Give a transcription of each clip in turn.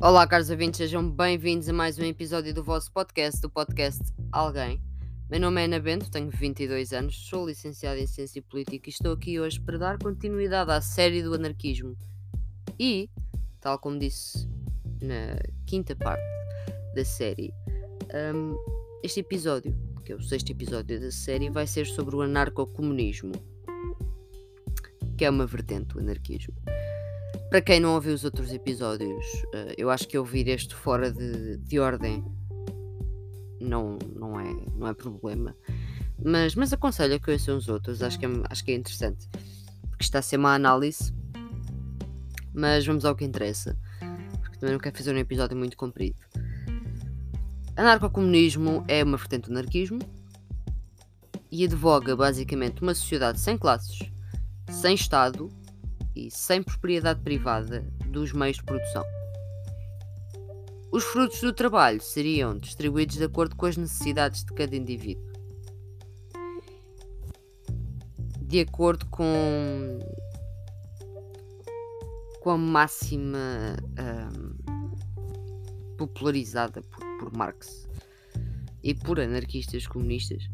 Olá, caros ouvintes, sejam bem-vindos a mais um episódio do vosso podcast, do podcast Alguém. Meu nome é Ana Bento, tenho 22 anos, sou licenciada em Ciência Política e estou aqui hoje para dar continuidade à série do anarquismo. E, tal como disse na quinta parte da série, um, este episódio, que é o sexto episódio da série, vai ser sobre o anarcocomunismo, que é uma vertente do anarquismo. Para quem não ouviu os outros episódios, uh, eu acho que ouvir este fora de, de ordem não, não, é, não é problema. Mas, mas aconselho que ouçam os outros, acho que, é, acho que é interessante. Porque está a ser uma análise. Mas vamos ao que interessa. Porque também não quero fazer um episódio muito comprido. Anarcocomunismo é uma vertente do anarquismo e advoga basicamente uma sociedade sem classes, sem Estado e sem propriedade privada dos meios de produção. Os frutos do trabalho seriam distribuídos de acordo com as necessidades de cada indivíduo. De acordo com, com a máxima um, popularizada por, por Marx e por anarquistas comunistas,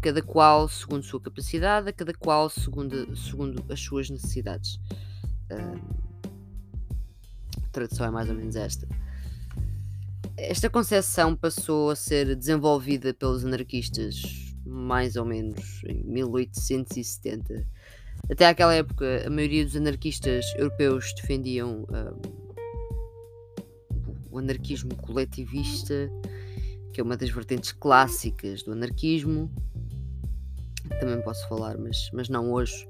cada qual segundo sua capacidade, a cada qual segundo, segundo as suas necessidades. a tradução é mais ou menos esta. Esta concepção passou a ser desenvolvida pelos anarquistas mais ou menos em 1870. Até aquela época, a maioria dos anarquistas europeus defendiam um, o anarquismo coletivista, que é uma das vertentes clássicas do anarquismo. Também posso falar, mas, mas não hoje.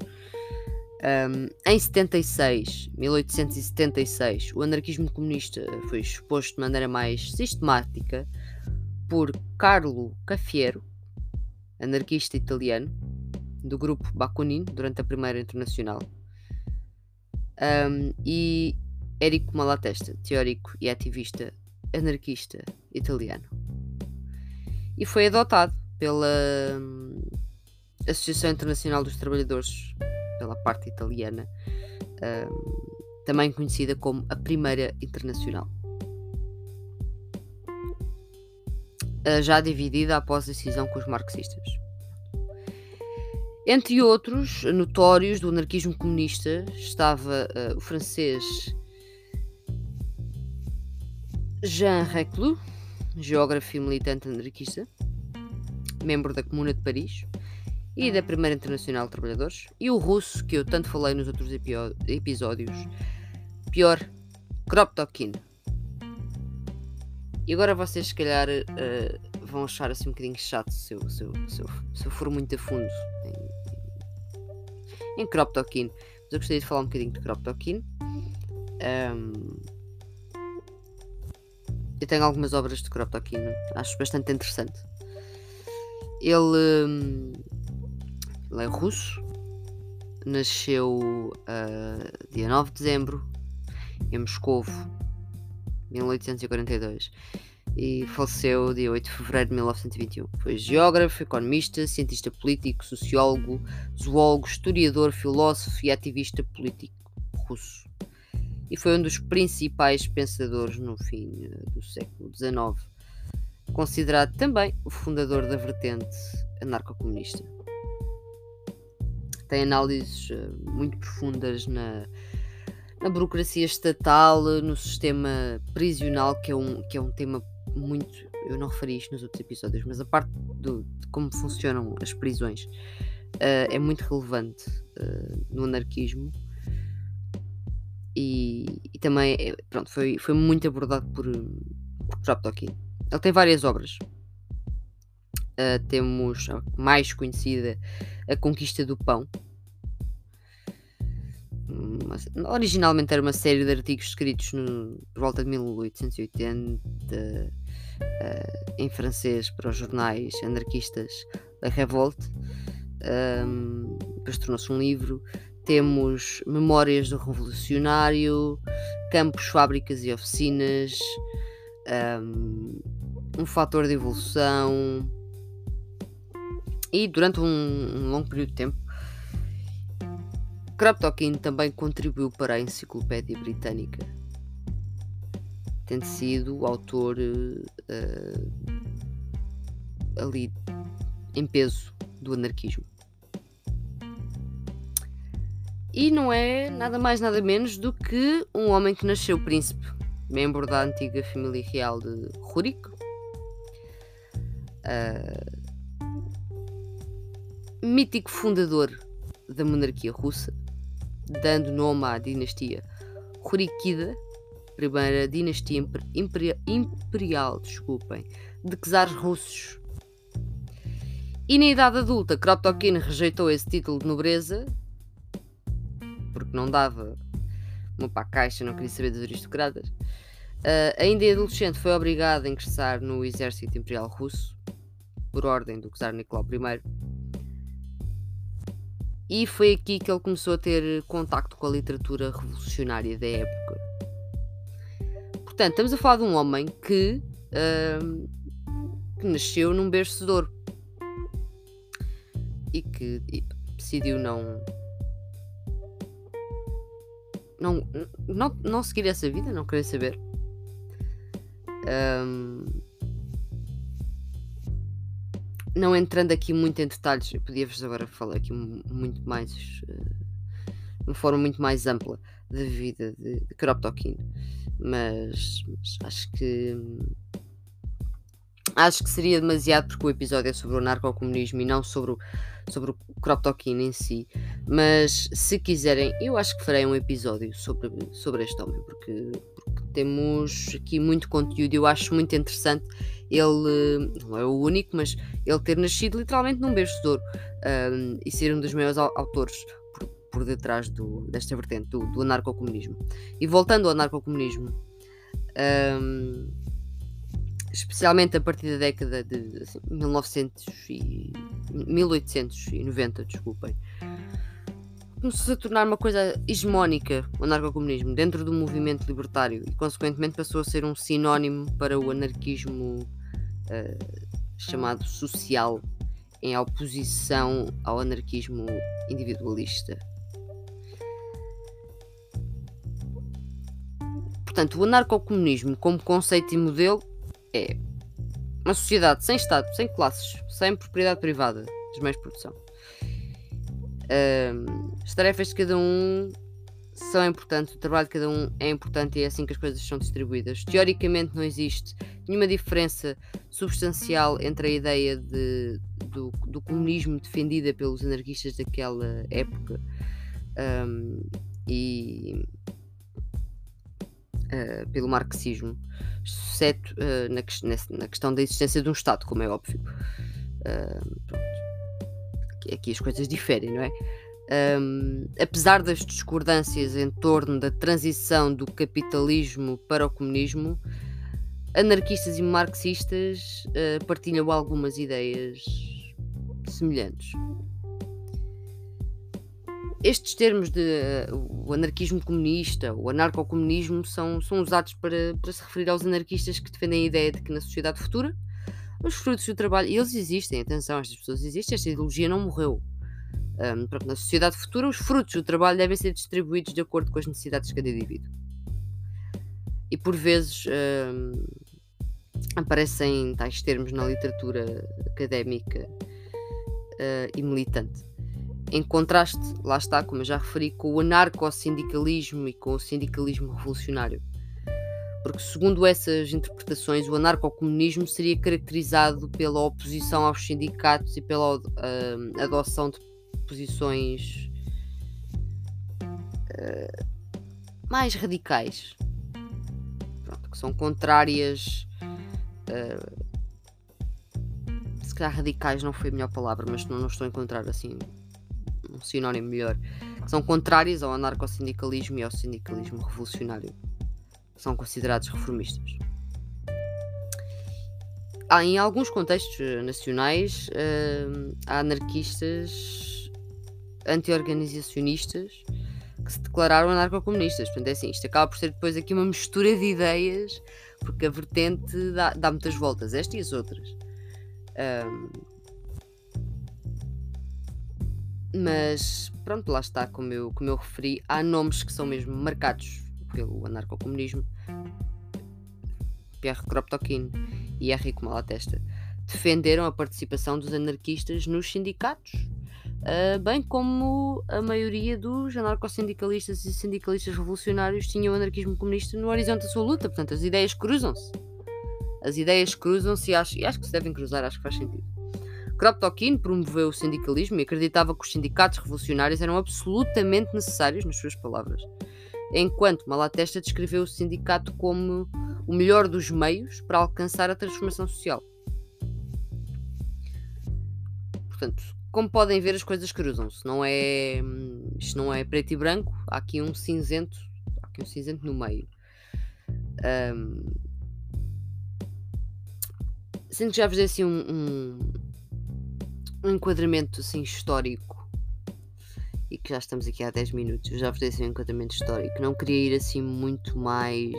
Um, em 76, 1876, o anarquismo comunista foi exposto de maneira mais sistemática por Carlo Cafiero, anarquista italiano, do grupo Bakunin durante a Primeira Internacional, um, e Érico Malatesta, teórico e ativista anarquista italiano. E foi adotado pela Associação Internacional dos Trabalhadores pela parte italiana, uh, também conhecida como a Primeira Internacional. Uh, já dividida após a cisão com os marxistas. Entre outros notórios do anarquismo comunista estava uh, o francês Jean Reclus, geógrafo e militante anarquista, membro da Comuna de Paris, e da Primeira Internacional de Trabalhadores, e o russo, que eu tanto falei nos outros episódios, pior, Kropotkin. E agora vocês, se calhar, uh, vão achar assim um bocadinho chato se eu, se eu, se eu, se eu for muito a fundo em, em Kropotkin. Mas eu gostaria de falar um bocadinho de Kropotkin. Um, eu tenho algumas obras de Kropotkin, acho bastante interessante. Ele. Um, ele é russo, nasceu uh, dia 9 de dezembro em Moscovo, 1842, e faleceu dia 8 de fevereiro de 1921. Foi geógrafo, economista, cientista político, sociólogo, zoólogo, historiador, filósofo e ativista político russo. E foi um dos principais pensadores no fim uh, do século XIX, considerado também o fundador da vertente anarcocomunista tem análises eh, muito profundas na, na burocracia estatal, no sistema prisional, que é um, que é um tema muito. Eu não referi isto nos outros episódios, mas a parte do, de como funcionam as prisões uh, é muito relevante uh, no anarquismo. E, e, também pronto, foi, foi muito abordado por, por Kropotkin. Ele tem várias obras. Uh, temos a mais conhecida, A Conquista do Pão. originalmente era uma série de artigos escritos no, por volta de 1880 uh, em francês para os jornais anarquistas da Revolte. Um, depois tornou-se um livro. Temos Memórias do Revolucionário, Campos, Fábricas e Oficinas, um, um fator de evolução, e durante um, um longo período de tempo, Kropotkin também contribuiu para a Enciclopédia Britânica. tendo sido o autor uh, ali em peso do anarquismo. E não é nada mais nada menos do que um homem que nasceu príncipe, membro da antiga família real de Rurik. Uh, mítico fundador da monarquia russa, dando nome à dinastia Rurikida, primeira dinastia imperial, imperial desculpem, de czares russos. E na idade adulta, Kropotkin rejeitou esse título de nobreza porque não dava uma para a caixa, não queria saber dos aristocratas. Uh, ainda adolescente foi obrigado a ingressar no exército imperial russo por ordem do czar Nicolau I e foi aqui que ele começou a ter contacto com a literatura revolucionária da época. Portanto, estamos a falar de um homem que, uh, que nasceu num berço de ouro e que decidiu não, não, não, não seguir essa vida, não querer saber. Um, não entrando aqui muito em detalhes, eu podia-vos agora falar aqui muito mais, uh, de uma forma muito mais ampla da vida de, de Kropotkin, mas, mas, acho que acho que seria demasiado porque o episódio é sobre o narcocomunismo e não sobre o, sobre o em si. Mas se quiserem, eu acho que farei um episódio sobre, sobre este homem, porque, porque temos aqui muito conteúdo e eu acho muito interessante ele, não é o único, mas ele ter nascido literalmente num berço de ouro um, e ser um dos maiores autores por, por detrás do, desta vertente, do, do anarcocomunismo. E voltando ao anarcocomunismo, um, especialmente a partir da década de assim, 1900 e 1890, desculpem, começou a tornar uma coisa hegemónica o anarcocomunismo dentro do movimento libertário e consequentemente passou a ser um sinónimo para o anarquismo uh, chamado social em oposição ao anarquismo individualista. Portanto, o anarcocomunismo como conceito e modelo é uma sociedade sem Estado, sem classes, sem propriedade privada dos meios de produção. As tarefas de cada um são importantes, o trabalho de cada um é importante e é assim que as coisas são distribuídas. Teoricamente não existe nenhuma diferença substancial entre a ideia de, do, do comunismo defendida pelos anarquistas daquela época um, e uh, pelo marxismo, exceto uh, na, na, questão da existência de um Estado, como é óbvio. Uh, aqui, as coisas diferem, não é? Um, apesar das discordâncias em torno da transição do capitalismo para o comunismo, anarquistas e marxistas uh, partilham algumas ideias semelhantes. Estes termos de uh, o anarquismo comunista, o anarcocomunismo, são, são usados para, para se referir aos anarquistas que defendem a ideia de que na sociedade futura os frutos do trabalho, e eles existem, atenção, estas pessoas existem, esta ideologia não morreu um, na sociedade futura, os frutos do trabalho devem ser distribuídos de acordo com as necessidades de cada indivíduo. E por vezes aparecem tais termos na literatura académica uh, e militante. Em contraste, lá está, como eu já referi, com o anarco-sindicalismo e com o sindicalismo revolucionário. Porque, segundo essas interpretações, o anarco-comunismo seria caracterizado pela oposição aos sindicatos e pela uh, adoção de posições uh, mais radicais, Pronto, que são contrárias. Uh, se calhar radicais não foi a melhor palavra, mas não, não estou a encontrar assim um sinónimo melhor. São contrárias ao anarcossindicalismo e ao sindicalismo revolucionário. São considerados reformistas. Há, em alguns contextos nacionais, uh, há anarquistas anti-organizacionistas que se declararam anarcocomunistas. Portanto, é assim, isto acaba por ser depois aqui uma mistura de ideias, porque a vertente dá, dá muitas voltas, esta e as outras. Um, mas pronto, lá está, como eu, como eu referi, há nomes que são mesmo marcados pelo anarcocomunismo. Pierre Kropotkin e Henrique Malatesta, defenderam a participação dos anarquistas nos sindicatos, uh, bem como a maioria dos anarcossindicalistas e sindicalistas revolucionários tinham o anarquismo comunista no horizonte da sua luta. Portanto, as ideias cruzam-se. As ideias cruzam-se e acho, e acho que se devem cruzar, acho que faz sentido. Kropotkin promoveu o sindicalismo e acreditava que os sindicatos revolucionários eram absolutamente necessários, nas suas palavras, enquanto Malatesta descreveu o sindicato como o melhor dos meios para alcançar a transformação social. Portanto, como podem ver, as coisas cruzam-se. Não é, isto não é preto e branco, há aqui um cinzento, há aqui um cinzento no meio. Um, sendo que já vos dei assim um, um, um enquadramento assim, histórico e que já estamos aqui há 10 minutos, já vos dei assim, um enquadramento histórico. Não queria ir assim muito mais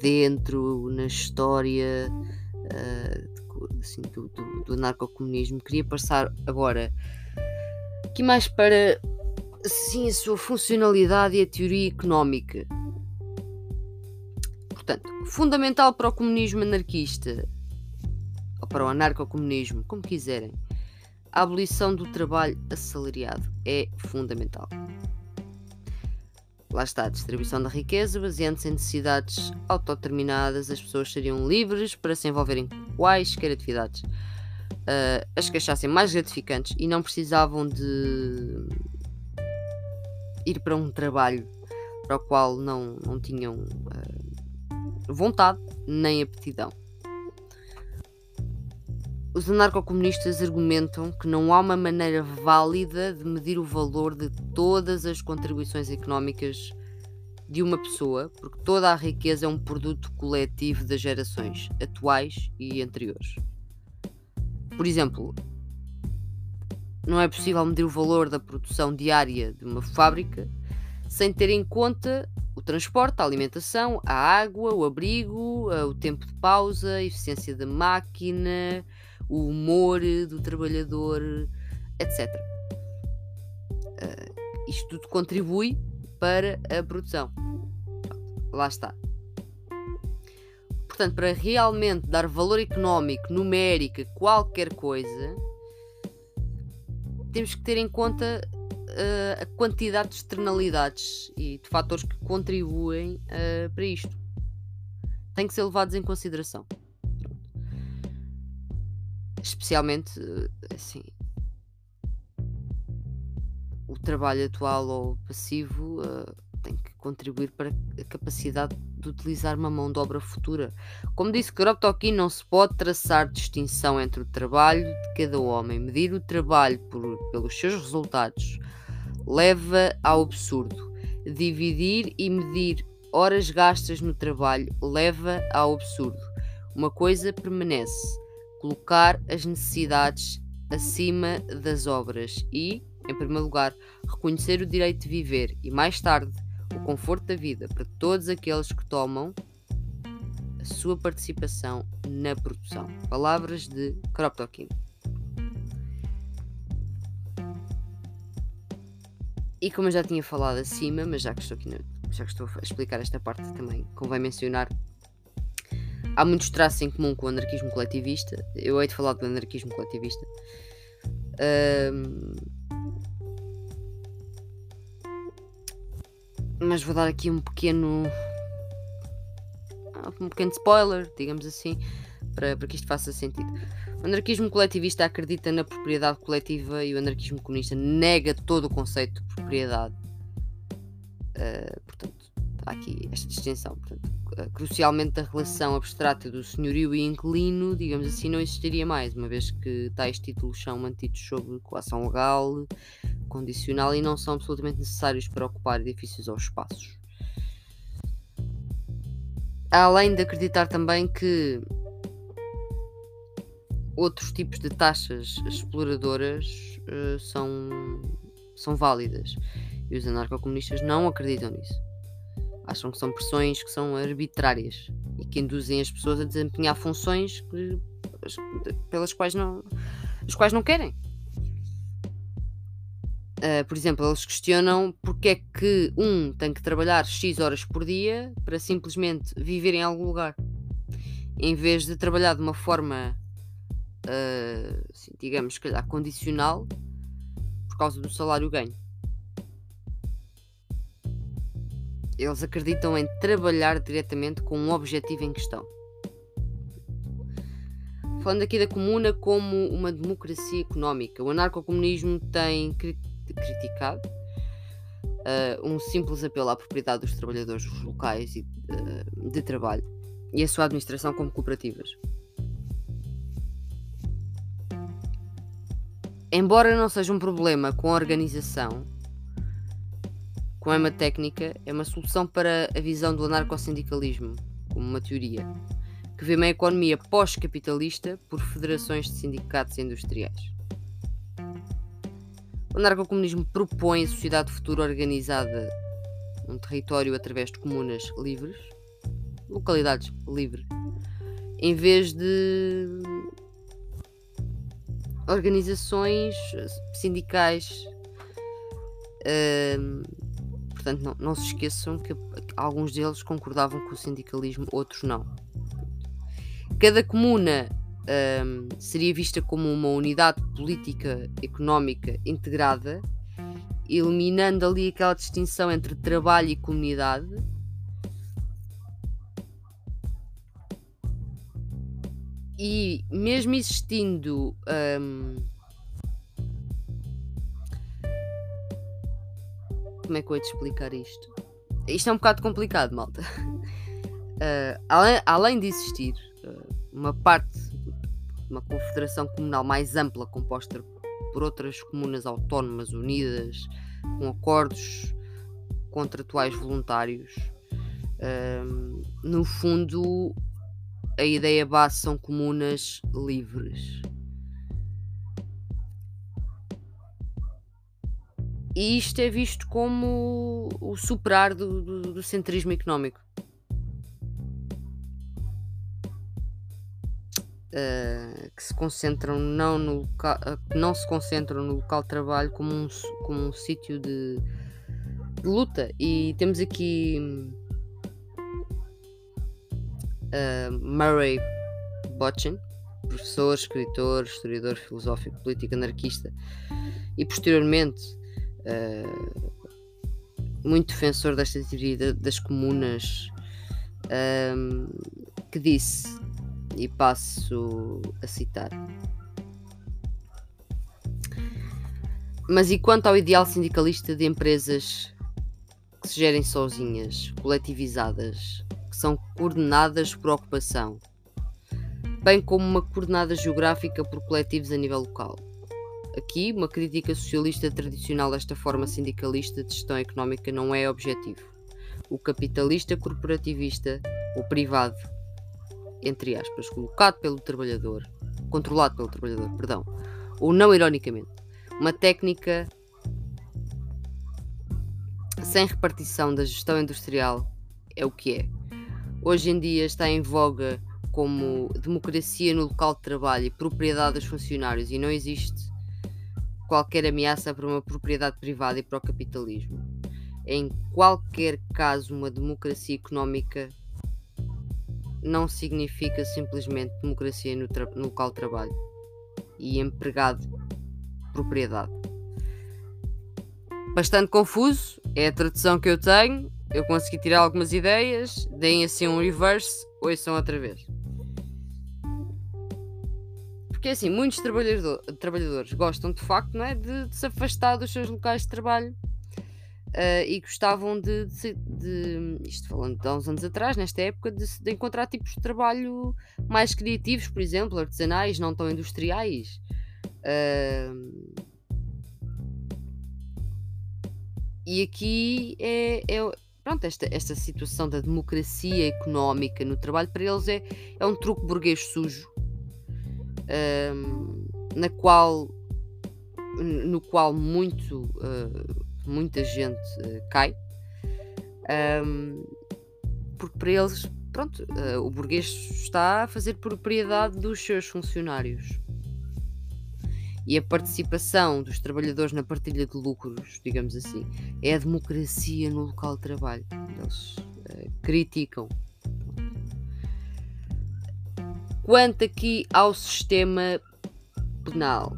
dentro na história uh, assim, do, do, do anarcocomunismo. Queria passar agora aqui mais para assim, a sua funcionalidade e a teoria económica. Portanto, fundamental para o comunismo anarquista ou para o anarcocomunismo, como quiserem, a abolição do trabalho assalariado é fundamental. Lá está a distribuição da riqueza, baseando-se em necessidades autodeterminadas, as pessoas seriam livres para se envolverem em quaisquer atividades, uh, as que achassem mais gratificantes e não precisavam de ir para um trabalho para o qual não, não tinham uh, vontade nem aptidão. Os anarcocomunistas argumentam que não há uma maneira válida de medir o valor de todas as contribuições económicas de uma pessoa, porque toda a riqueza é um produto coletivo das gerações atuais e anteriores. Por exemplo, não é possível medir o valor da produção diária de uma fábrica sem ter em conta o transporte, a alimentação, a água, o abrigo, o tempo de pausa, a eficiência da máquina, o humor do trabalhador, etc. Uh, ah, isto tudo contribui para a produção. Lá está. Portanto, para realmente dar valor económico, numérico qualquer coisa, temos que ter em conta uh, a quantidade de externalidades e de fatores que contribuem uh, para isto. Tem que ser levados em consideração especialmente assim o trabalho atual ou passivo uh, tem que contribuir para a capacidade de utilizar uma mão de obra futura. Como disse Kropotkin, não se pode traçar distinção entre o trabalho de cada homem. Medir o trabalho por, pelos seus resultados leva ao absurdo. Dividir e medir horas gastas no trabalho leva ao absurdo. Uma coisa permanece colocar as necessidades acima das obras e, em primeiro lugar, reconhecer o direito de viver e, mais tarde, o conforto da vida para todos aqueles que tomam a sua participação na produção. Palavras de Kropotkin. E como eu já tinha falado acima, mas já que estou aqui, já que estou a explicar esta parte também, convém mencionar há muitos traços em comum com o anarquismo coletivista. Eu hei de falar do anarquismo coletivista. Um, mas vou dar aqui um pequeno. Um pequeno spoiler, digamos assim, para, para que isto faça sentido. O anarquismo coletivista acredita na propriedade coletiva e o anarquismo comunista nega todo o conceito de propriedade. Uh, portanto, há aqui esta distinção. Portanto, crucialmente a relação abstrata do senhorio e inquilino, digamos assim, não existiria mais, uma vez que tais títulos são mantidos sob coação legal, condicional e não são absolutamente necessários para ocupar edifícios ou espaços. Além de acreditar também que outros tipos de taxas exploradoras uh, são, são válidas e os anarcocomunistas não acreditam nisso. Acham que são pressões que são arbitrárias e que induzem as pessoas a desempenhar funções que, pelas quais não, as quais não querem. Uh, por exemplo, eles questionam porque é que um tem que trabalhar X horas por dia para simplesmente viver em algum lugar. em vez de trabalhar de uma forma, uh, assim, digamos, se calhar condicional, por causa do salário ganho. Eles acreditam em trabalhar diretamente com um objetivo em questão. Falando aqui da comuna como uma democracia económica, o anarcocomunismo tem criticado uh, um simples apelo à propriedade dos trabalhadores locais e, uh, de trabalho e a sua administração como cooperativas. Embora não seja um problema com a organização, com a técnica, é uma solução para a visão do anarcossindicalismo, como uma teoria, que vê uma economia pós-capitalista por federações de sindicatos industriais. O anarcocomunismo propõe a sociedade futura organizada num território através de comunas livres, localidades livres, em vez de organizações sindicais. Uh, portanto, não, não, se esqueçam que alguns deles concordavam com o sindicalismo, outros não. Cada comuna um, seria vista como uma unidade política económica integrada, eliminando ali aquela distinção entre trabalho e comunidade. E mesmo existindo um, como é que eu ia te explicar isto? Isto é um bocado complicado, malta. Uh, além, além de existir uh, uma parte uma confederação comunal mais ampla, composta por outras comunas autónomas unidas, com acordos contratuais voluntários. Um, no fundo, a ideia base são comunas livres. E isto é visto como o superar do, do, do centrismo económico. uh, que se concentram não no local, uh, não se concentram no local de trabalho como um, como um sítio de, de, luta. E temos aqui uh, Murray Botchin, professor, escritor, historiador filosófico, político, anarquista e posteriormente muito defensor desta teoria das comunas, que disse e passo a citar. Mas e quanto ao ideal sindicalista de empresas que se gerem sozinhas, coletivizadas, que são coordenadas por ocupação, bem como uma coordenada geográfica por coletivos a nível local? Aqui, uma crítica socialista tradicional desta forma sindicalista de gestão económica não é objetivo. O capitalista corporativista, o privado, entre aspas, colocado pelo trabalhador, controlado pelo trabalhador, perdão, ou não ironicamente, uma técnica sem repartição da gestão industrial é o que é. Hoje em dia está em voga como democracia no local de trabalho e propriedade dos funcionários e não existe qualquer ameaça para uma propriedade privada e para o capitalismo. Em qualquer caso, uma democracia económica não significa simplesmente democracia no, no local de trabalho e empregado propriedade. Bastante confuso, é a tradução que eu tenho. Eu consegui tirar algumas ideias, deem assim um reverse, ouçam outra vez. Porque assim, muitos trabalhador, trabalhadores gostam de facto não é, de, de se afastar dos seus locais de trabalho Uh, e gostavam de, de, de, isto falando de há uns anos atrás, nesta época, de, de, encontrar tipos de trabalho mais criativos, por exemplo, artesanais, não tão industriais. Uh, e aqui é, é, pronto, esta, esta situação da democracia económica no trabalho para eles é, é um truque burguês sujo, uh, na qual, no qual muito muita gente uh, cai, um, porque para eles, pronto, uh, o burguês está a fazer propriedade dos seus funcionários. E a participação dos trabalhadores na partilha de lucros, digamos assim, é a democracia no local de trabalho. Eles uh, criticam. Quanto aqui ao sistema penal,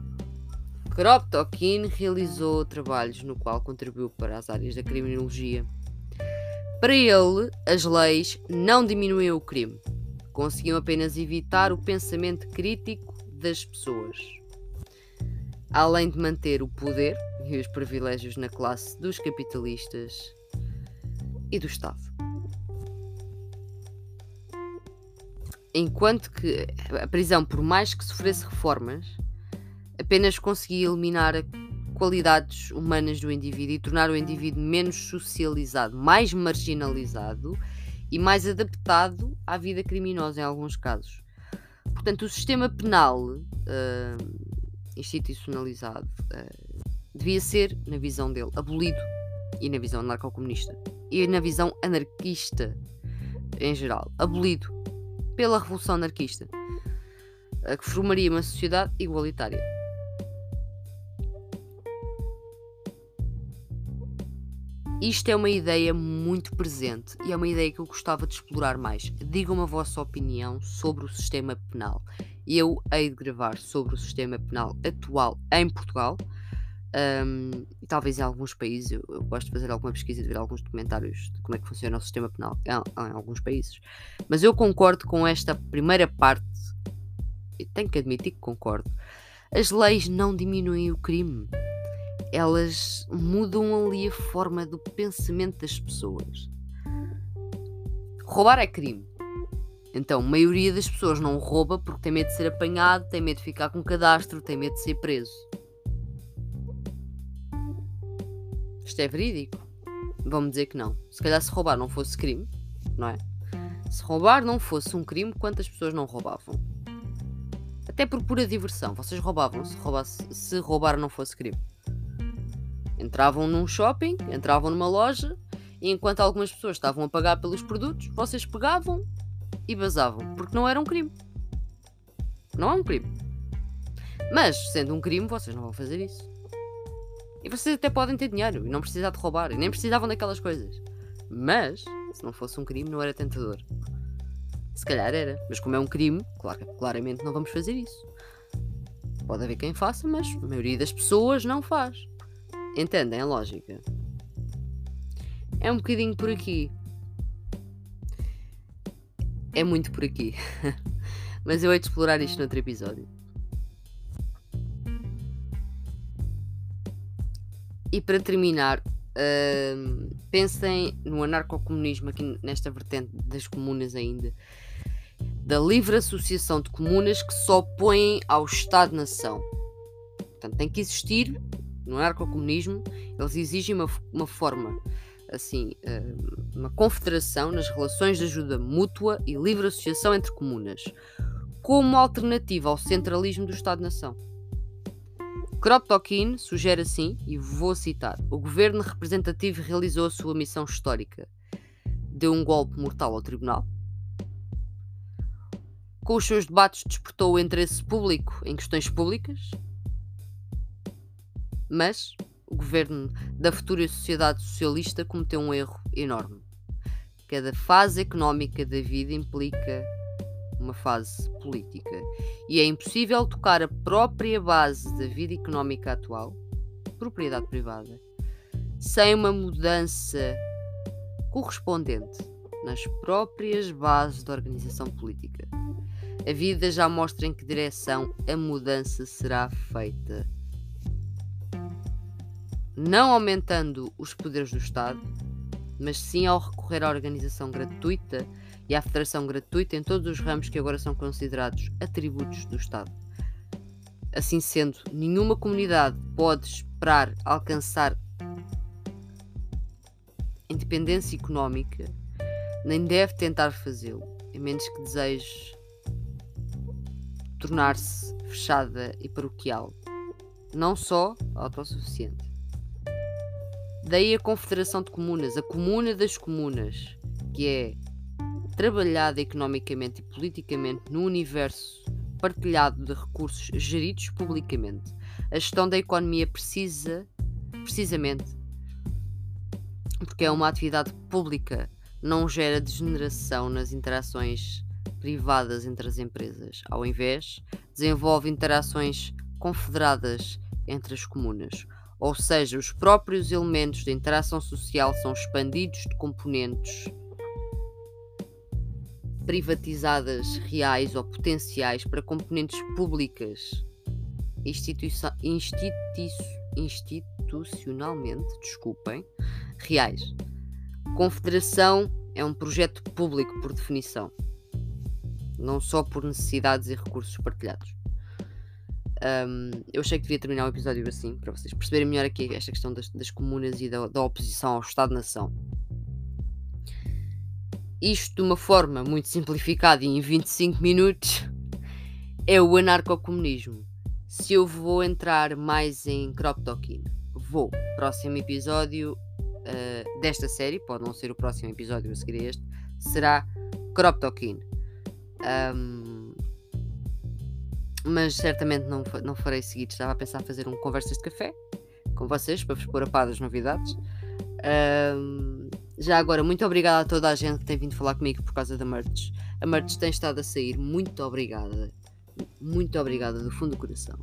Kropotkin realizou trabalhos no qual contribuiu para as áreas da criminologia. Para ele, as leis não diminuíam o crime, conseguiam apenas evitar o pensamento crítico das pessoas. Além de manter o poder e os privilégios na classe dos capitalistas e do Estado. Enquanto que a prisão, por mais que sofresse reformas, apenas conseguia eliminar qualidades humanas do indivíduo e tornar o indivíduo menos socializado, mais marginalizado e mais adaptado à vida criminosa em alguns casos. Portanto, o sistema penal uh, institucionalizado uh, devia ser, na visão dele, abolido e na visão anarco-comunista e na visão anarquista em geral, abolido pela Revolução Anarquista, que formaria uma sociedade igualitária. Isto é uma ideia muito presente e é uma ideia que eu gostava de explorar mais. Digam-me a vossa opinião sobre o sistema penal. Eu hei de gravar sobre o sistema penal atual em Portugal um, e talvez em alguns países. Eu, eu, gosto de fazer alguma pesquisa e de ver alguns documentários de como é que funciona o sistema penal em, em alguns países. Mas eu concordo com esta primeira parte. E tenho que admitir que concordo. As leis não diminuem o crime elas mudam ali a forma do pensamento das pessoas. Roubar é crime. Então, a maioria das pessoas não rouba porque tem medo de ser apanhado, tem medo de ficar com cadastro, tem medo de ser preso. Isto é verídico? Vamos dizer que não. Se calhar se roubar não fosse crime, não é? Se roubar não fosse um crime, quantas pessoas não roubavam? Até por pura diversão. Vocês roubavam se, roubasse, se roubar não fosse crime. Entravam num shopping, entravam numa loja e enquanto algumas pessoas estavam a pagar pelos produtos, vocês pegavam e vazavam, porque não era um crime. Não é um crime. Mas, sendo um crime, vocês não vão fazer isso. E vocês até podem ter dinheiro e não precisar de roubar, e nem precisavam daquelas coisas. Mas, se não fosse um crime, não era tentador. Se calhar era, mas como é um crime, claro, claramente não vamos fazer isso. Pode haver quem faça, mas a maioria das pessoas não faz. Entendem a lógica? É um bocadinho por aqui. É muito por aqui. Mas eu hei de explorar isto noutro episódio. E para terminar, uh, pensem no anarcocomunismo aqui nesta vertente das comunas ainda. Da livre associação de comunas que se opõem ao Estado-nação. Portanto, tem que existir no anarcocomunismo, eles exigem uma, uma forma, assim, uma confederação nas relações de ajuda mútua e livre associação entre comunas, como alternativa ao centralismo do Estado-nação. Kropotkin sugere assim, e vou citar: o governo representativo realizou a sua missão histórica. Deu um golpe mortal ao tribunal. Com os seus debates, despertou o interesse público em questões públicas, mas o governo da futura sociedade socialista cometeu um erro enorme. Cada fase económica da vida implica uma fase política e é impossível tocar a própria base da vida económica atual, propriedade privada, sem uma mudança correspondente nas próprias bases da organização política. A vida já mostra em que direção a mudança será feita não aumentando os poderes do Estado, mas sim ao recorrer à organização gratuita e à federação gratuita em todos os ramos que agora são considerados atributos do Estado. Assim sendo, nenhuma comunidade pode esperar alcançar independência económica, nem deve tentar fazê-lo, a menos que deseje tornar-se fechada e paroquial, não só autossuficiente. Daí a Confederação de Comunas, a Comuna das Comunas, que é trabalhada economicamente e politicamente no universo partilhado de recursos geridos publicamente. A gestão da economia precisa, precisamente, porque é uma atividade pública, não gera degeneração nas interações privadas entre as empresas. Ao invés, desenvolve interações confederadas entre as comunas. Ou seja, os próprios elementos de interação social são expandidos de componentes privatizadas reais ou potenciais para componentes públicas institui institucionalmente, desculpem, reais. Confederação é um projeto público por definição, não só por necessidades e recursos partilhados. Um, eu achei que devia terminar o episódio assim, para vocês perceberem melhor aqui esta questão das, das comunas e da, da oposição ao Estado-nação. Isto de uma forma muito simplificada e em 25 minutos é o anarcocomunismo. Se eu vou entrar mais em crop talking, vou. Próximo episódio uh, desta série, pode não ser o próximo episódio a seguir a este, será crop talking. Um, mas certamente não, não farei seguido. Estava a pensar fazer um conversas de café com vocês para vos pôr a par das novidades. Um, já agora, muito obrigada a toda a gente que tem vindo falar comigo por causa da merch. A merch tem estado a sair. Muito obrigada. Muito obrigada do fundo do coração.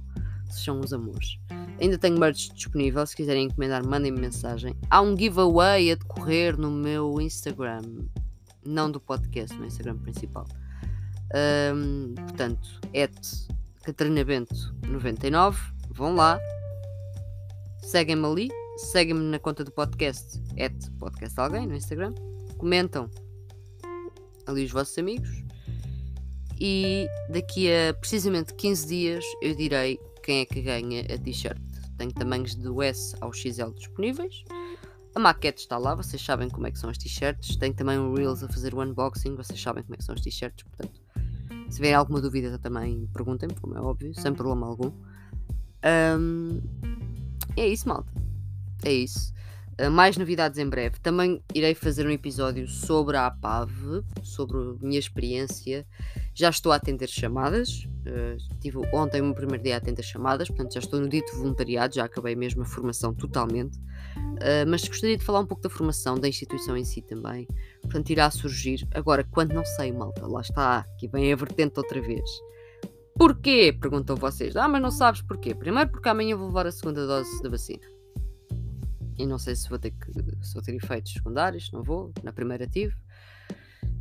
Vocês são os amores. Ainda tenho merch disponível. Se quiserem encomendar, mandem-me mensagem. Há um giveaway a decorrer no meu Instagram. Não do podcast, no Instagram principal. Um, portanto, et Catarina Bento 99. Vão lá. Seguem-me ali seguem-me na conta do podcast, at podcast alguém no Instagram, comentam ali os vossos amigos e daqui a precisamente 15 dias eu direi quem é que ganha a t-shirt. Tenho tamanhos do S ao XL disponíveis. A maquete está lá, vocês sabem como é que são as t-shirts. Tenho também o Reels a fazer o unboxing, vocês sabem como é que são as t-shirts, portanto, se tiverem alguma dúvida também perguntem-me, como é óbvio, sem problema algum. Um, é isso, malta é isso. Uh, mais novidades em breve. Também irei fazer um episódio sobre a APAV, sobre a minha experiência. Já estou a atender chamadas. Uh, tive ontem o meu primeiro dia a atender chamadas, portanto já estou no dito voluntariado, já acabei mesmo a formação totalmente. Uh, mas gostaria de falar um pouco da formação, da instituição em si também. Portanto, irá surgir. Agora, quando não sei, malta, lá está, aqui vem a vertente outra vez. Porquê? Perguntam vocês. Ah, mas não sabes porquê. Primeiro porque amanhã vou levar a segunda dose da vacina. E não sei se vou ter que se vou ter efeitos secundários, não vou. Na primeira tive.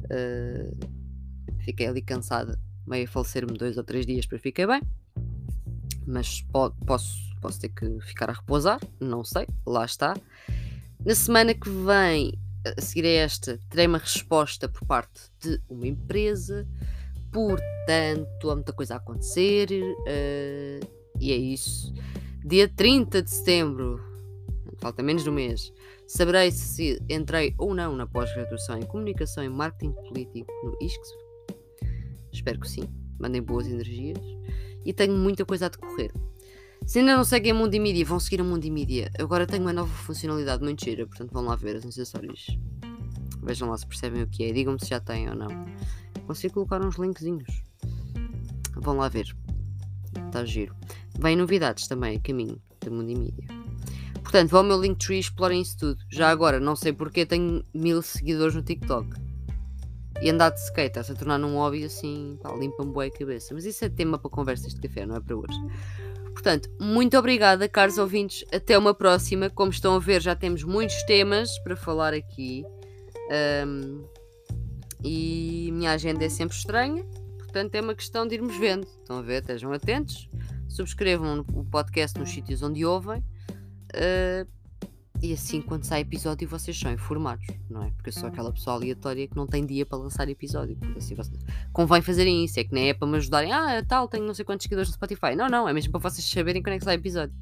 Uh, fiquei ali cansada, meio a falecer-me dois ou três dias para ficar bem. Mas po posso, posso ter que ficar a repousar, não sei, lá está. Na semana que vem, a seguir a esta, terei uma resposta por parte de uma empresa. Portanto, há muita coisa a acontecer. Uh, e é isso. Dia 30 de setembro falta menos de um mês, saberei se entrei ou não na pós-graduação em Comunicação e Marketing Político no ISCS. Espero que sim. Mandem boas energias. E tenho muita coisa a decorrer. Se ainda não seguem a Multimedia, vão seguir a Multimedia. Agora tenho uma nova funcionalidade muito gira, portanto vão lá ver os acessórios. Vejam lá se percebem o que é. Digam-me se já têm ou não. Consigo colocar uns linkzinhos. Vão lá ver. Está giro. Vêm novidades também a caminho da Multimedia. Portanto, vão ao meu Linktree e explorem isso tudo. Já agora, não sei porque tenho mil seguidores no TikTok. E andar de skate está-se a tornar num hobby assim, pá, limpa-me boa a cabeça. Mas isso é tema para conversas de café, não é para hoje. Portanto, muito obrigada, caros ouvintes. Até uma próxima. Como estão a ver, já temos muitos temas para falar aqui. Um, e minha agenda é sempre estranha. Portanto, é uma questão de irmos vendo. Estão a ver? Estejam atentos. Subscrevam o podcast nos sítios onde ouvem. Uh, e assim, quando sai episódio, vocês são informados, não é? Porque eu sou aquela pessoa aleatória que não tem dia para lançar episódio. Assim, vocês... Convém fazerem isso, é que nem é para me ajudarem. Ah, tal, tenho não sei quantos seguidores no Spotify. Não, não, é mesmo para vocês saberem quando é que sai episódio.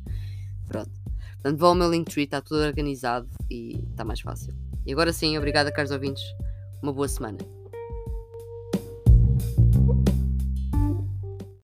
Pronto. Portanto, vão ao meu Linktree, está tudo organizado e está mais fácil. E agora sim, obrigada, caros ouvintes. Uma boa semana.